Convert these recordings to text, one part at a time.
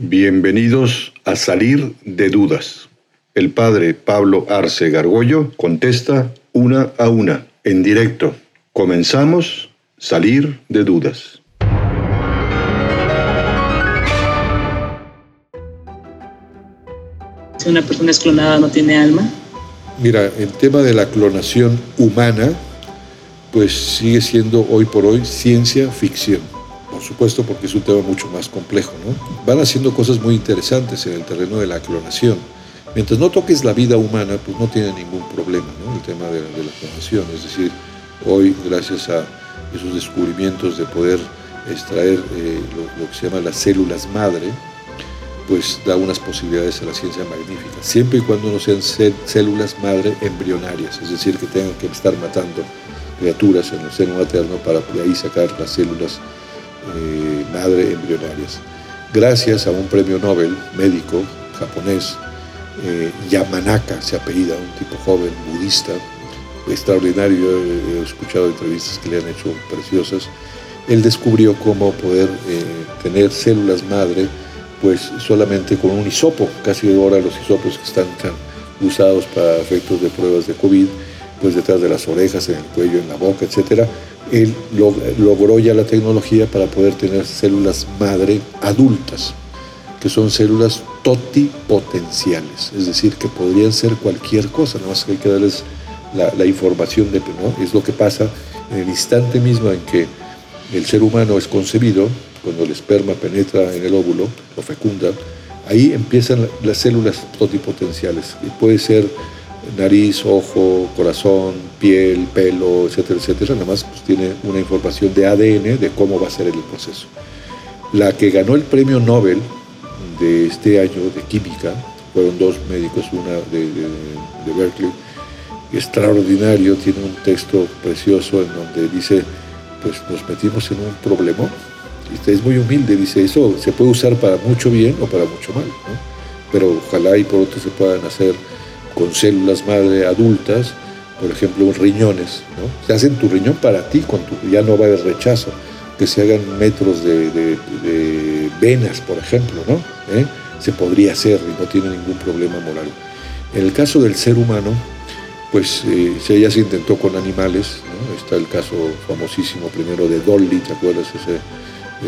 Bienvenidos a Salir de Dudas. El padre Pablo Arce Gargollo contesta una a una, en directo. Comenzamos Salir de Dudas. Si una persona es clonada no tiene alma. Mira, el tema de la clonación humana, pues sigue siendo hoy por hoy ciencia ficción por supuesto, porque es un tema mucho más complejo. ¿no? Van haciendo cosas muy interesantes en el terreno de la clonación. Mientras no toques la vida humana, pues no tiene ningún problema ¿no? el tema de, la clonación. Es decir, hoy, gracias a esos descubrimientos de poder extraer eh, lo, que se llama las células madre, pues da unas posibilidades a la ciencia magníficas, siempre y cuando no sean células madre embrionarias, es decir, que tengan que estar matando criaturas en el seno materno para de ahí sacar las células eh, madre embrionarias. Gracias a un premio Nobel médico japonés, eh, Yamanaka se apellida, un tipo joven, budista, extraordinario, he, escuchado entrevistas que le han hecho preciosas, él descubrió cómo poder eh, tener células madre pues solamente con un hisopo, casi ahora los hisopos que están usados para efectos de pruebas de COVID, pues detrás de las orejas, en el cuello, en la boca, etcétera, él logró ya la tecnología para poder tener células madre adultas, que son células totipotenciales, es decir, que podrían ser cualquier cosa, nada más que hay que darles la, información de, ¿no? Es lo que pasa en el instante mismo en que el ser humano es concebido, cuando el esperma penetra en el óvulo, lo fecunda, ahí empiezan las células totipotenciales, y puede ser nariz, ojo, corazón, piel, pelo, etcétera, etcétera. Nada más pues, tiene una información de ADN de cómo va a ser el proceso. La que ganó el premio Nobel de este año de química, fueron dos médicos, una de, Berkeley, extraordinario, tiene un texto precioso en donde dice, pues nos metimos en un problema, y es muy humilde, dice, eso se puede usar para mucho bien o para mucho mal, pero ojalá y por otro se puedan hacer con células madre adultas, por ejemplo, riñones. ¿no? Se hacen tu riñón para ti, con tu, ya no va haber rechazo. Que se hagan metros de, venas, por ejemplo, ¿no? ¿Eh? Se podría hacer y no tiene ningún problema moral. En el caso del ser humano, pues eh, ya se intentó con animales, está el caso famosísimo primero de Dolly, ¿te acuerdas? Ese,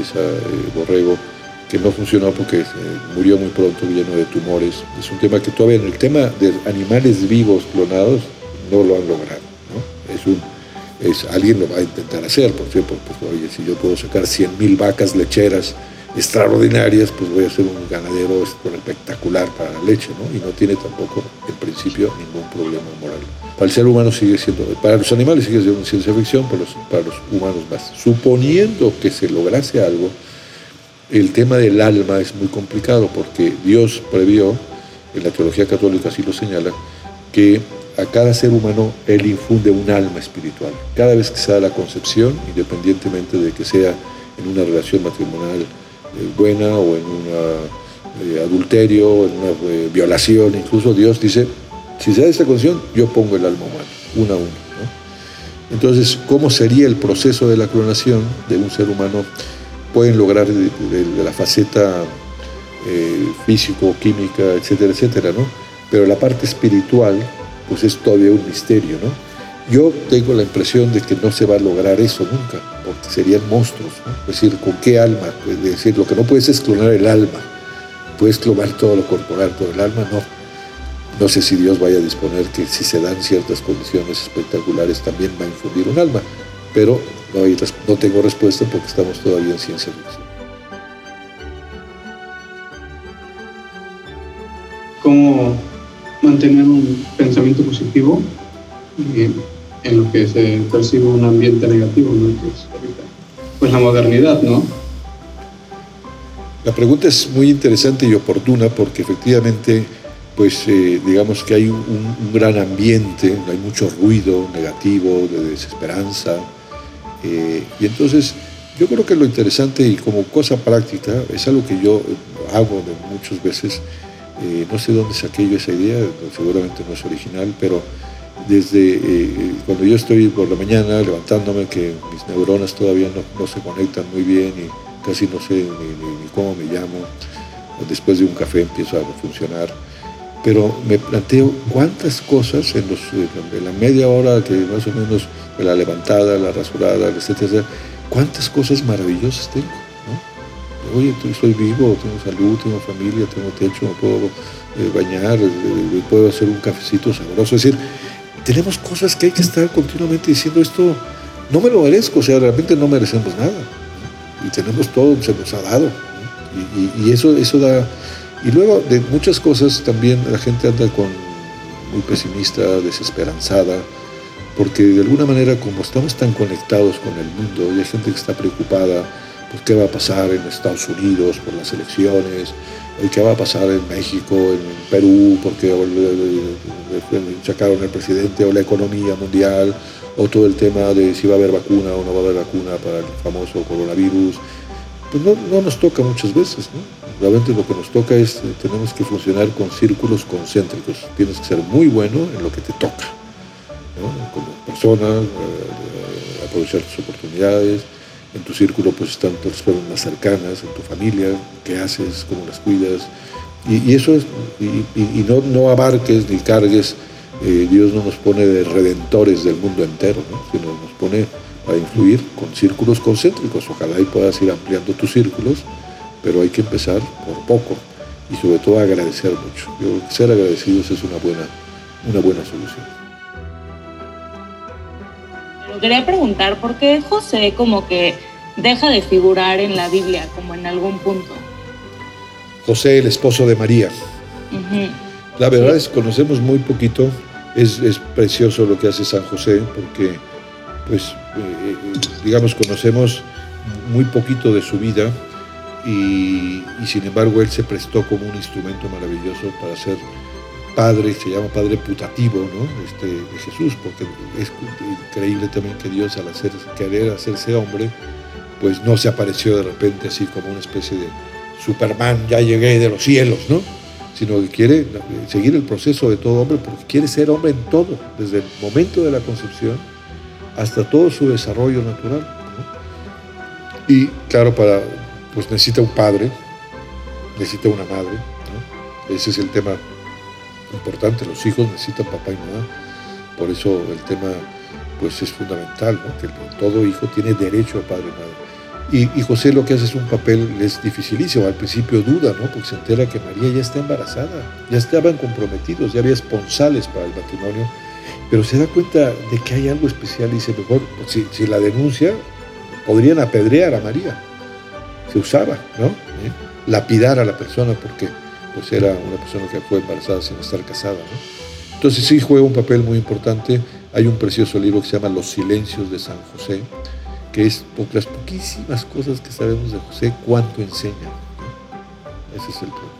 ese eh, borrego que no funcionó porque murió muy pronto lleno de tumores. Es un tema que todavía en el tema de animales vivos clonados no lo han logrado. Es un, es, alguien lo va a intentar hacer, por ejemplo, pues, oye, si yo puedo sacar 100.000 vacas lecheras extraordinarias, pues voy a ser un ganadero espectacular para la leche, ¿no? Y no tiene tampoco, en principio, ningún problema moral. Para el ser humano sigue siendo, para los animales sigue siendo ciencia ficción, para los, para los humanos más. Suponiendo que se lograse algo, el tema del alma es muy complicado porque Dios previó, en la teología católica así lo señala, que a cada ser humano Él infunde un alma espiritual. Cada vez que se da la concepción, independientemente de que sea en una relación matrimonial eh, buena o en un eh, adulterio, o en una eh, violación, incluso Dios dice, si se da esta concepción, yo pongo el alma humana, una a una. Entonces, ¿cómo sería el proceso de la clonación de un ser humano? Pueden lograr de, la faceta eh, físico, química, etcétera, etcétera, ¿no? Pero la parte espiritual, pues es todavía un misterio, ¿no? Yo tengo la impresión de que no se va a lograr eso nunca, porque serían monstruos, ¿no? Es decir, ¿con qué alma? Es decir, lo que no puedes es clonar el alma, puedes clonar todo lo corporal, pero el alma no. No sé si Dios vaya a disponer que si se dan ciertas condiciones espectaculares también va a infundir un alma, pero no, no tengo respuesta porque estamos todavía en ciencia ficción. ¿Cómo mantener un pensamiento positivo eh, en lo que se percibe un ambiente negativo, ¿no? pues la modernidad, ¿no? La pregunta es muy interesante y oportuna porque efectivamente, pues eh, digamos que hay un, un, gran ambiente, hay mucho ruido negativo, de desesperanza, eh, y entonces yo creo que lo interesante y como cosa práctica es algo que yo hago de muchas veces, eh, no sé dónde saqué yo esa idea, seguramente no es original, pero desde eh, cuando yo estoy por la mañana levantándome, que mis neuronas todavía no, se conectan muy bien y casi no sé ni, cómo me llamo, después de un café empiezo a funcionar. Pero me planteo cuántas cosas en, los, en la media hora que más o menos la levantada, la rasurada, etcétera, cuántas cosas maravillosas tengo. Oye, soy vivo, tengo salud, tengo familia, tengo techo, me puedo eh, bañar, eh, puedo hacer un cafecito sabroso. Es decir, tenemos cosas que hay que estar continuamente diciendo esto, no me lo merezco, o sea, realmente no merecemos nada. Y tenemos todo, se nos ha dado. Y, eso, eso da... Y luego de muchas cosas también la gente anda con muy pesimista, desesperanzada, porque de alguna manera como estamos tan conectados con el mundo y hay gente que está preocupada por qué va a pasar en Estados Unidos, por las elecciones, qué va a pasar en México, en Perú, porque sacaron el presidente, o la economía mundial, o todo el tema de si va a haber vacuna o no va a haber vacuna para el famoso coronavirus pues no, nos toca muchas veces, ¿no? Realmente lo que nos toca es, eh, tenemos que funcionar con círculos concéntricos. Tienes que ser muy bueno en lo que te toca, ¿no? Como persona, eh, eh, aprovechar tus oportunidades. En tu círculo pues están las personas más cercanas, en tu familia, qué haces, cómo las cuidas. Y, eso es, y, no, no, abarques ni cargues, Dios no nos pone de redentores del mundo entero, ¿no? sino nos pone influir con círculos concéntricos. Ojalá y puedas ir ampliando tus círculos, pero hay que empezar por poco y sobre todo agradecer mucho. Yo creo que ser agradecidos es una buena, una buena solución. Pero quería preguntar, ¿por qué José como que deja de figurar en la Biblia como en algún punto? José, el esposo de María. La verdad es que conocemos muy poquito. Es, es precioso lo que hace San José porque pues eh, digamos, conocemos muy poquito de su vida y, sin embargo él se prestó como un instrumento maravilloso para ser padre, se llama padre putativo ¿no? este, de Jesús, porque es increíble también que Dios al hacer, querer hacerse hombre, pues no se apareció de repente así como una especie de Superman, ya llegué de los cielos, ¿no? sino que quiere seguir el proceso de todo hombre porque quiere ser hombre en todo, desde el momento de la concepción hasta todo su desarrollo natural. Y claro, para, pues necesita un padre, necesita una madre. Ese es el tema importante. Los hijos necesitan papá y mamá. Por eso el tema pues es fundamental, que todo hijo tiene derecho a padre y madre. Y, José lo que hace es un papel, es dificilísimo, al principio duda, ¿no? porque se entera que María ya está embarazada, ya estaban comprometidos, ya había esponsales para el matrimonio, pero se da cuenta de que hay algo especial y dice, mejor, si, si la denuncia, podrían apedrear a María. Se usaba, ¿no? ¿Eh? Lapidar a la persona porque pues era una persona que fue embarazada sin estar casada, ¿no? Entonces sí juega un papel muy importante. Hay un precioso libro que se llama Los silencios de San José, que es por las poquísimas cosas que sabemos de José, cuánto enseña. Ese es el problema.